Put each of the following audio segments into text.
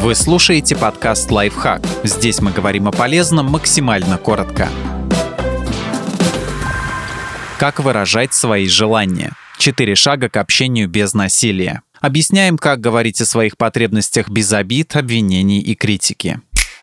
Вы слушаете подкаст «Лайфхак». Здесь мы говорим о полезном максимально коротко. Как выражать свои желания? Четыре шага к общению без насилия. Объясняем, как говорить о своих потребностях без обид, обвинений и критики.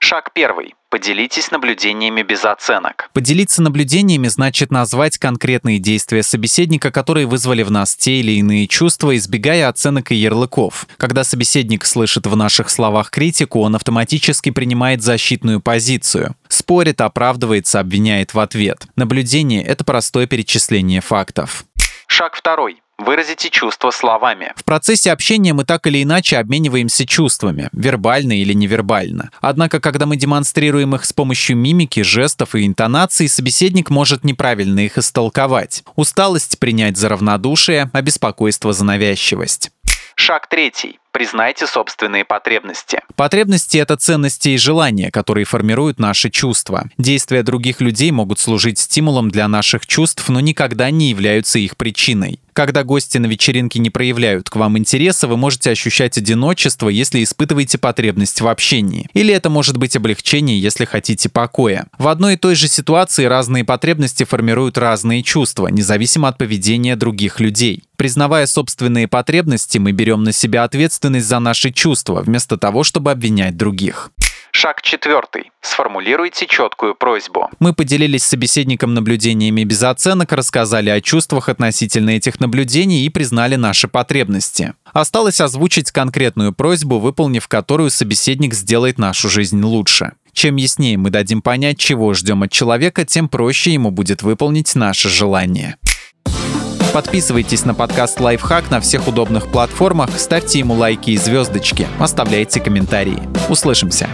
Шаг первый. Поделитесь наблюдениями без оценок. Поделиться наблюдениями значит назвать конкретные действия собеседника, которые вызвали в нас те или иные чувства, избегая оценок и ярлыков. Когда собеседник слышит в наших словах критику, он автоматически принимает защитную позицию. Спорит, оправдывается, обвиняет в ответ. Наблюдение — это простое перечисление фактов. Шаг второй. Выразите чувства словами. В процессе общения мы так или иначе обмениваемся чувствами, вербально или невербально. Однако, когда мы демонстрируем их с помощью мимики, жестов и интонаций, собеседник может неправильно их истолковать. Усталость принять за равнодушие, а беспокойство за навязчивость. Шаг третий. Признайте собственные потребности. Потребности — это ценности и желания, которые формируют наши чувства. Действия других людей могут служить стимулом для наших чувств, но никогда не являются их причиной. Когда гости на вечеринке не проявляют к вам интереса, вы можете ощущать одиночество, если испытываете потребность в общении. Или это может быть облегчение, если хотите покоя. В одной и той же ситуации разные потребности формируют разные чувства, независимо от поведения других людей. Признавая собственные потребности, мы берем на себя ответственность за наши чувства, вместо того, чтобы обвинять других. Шаг четвертый. Сформулируйте четкую просьбу. Мы поделились с собеседником наблюдениями без оценок, рассказали о чувствах относительно этих наблюдений и признали наши потребности. Осталось озвучить конкретную просьбу, выполнив которую собеседник сделает нашу жизнь лучше. Чем яснее мы дадим понять, чего ждем от человека, тем проще ему будет выполнить наше желание. Подписывайтесь на подкаст «Лайфхак» на всех удобных платформах, ставьте ему лайки и звездочки, оставляйте комментарии. Услышимся!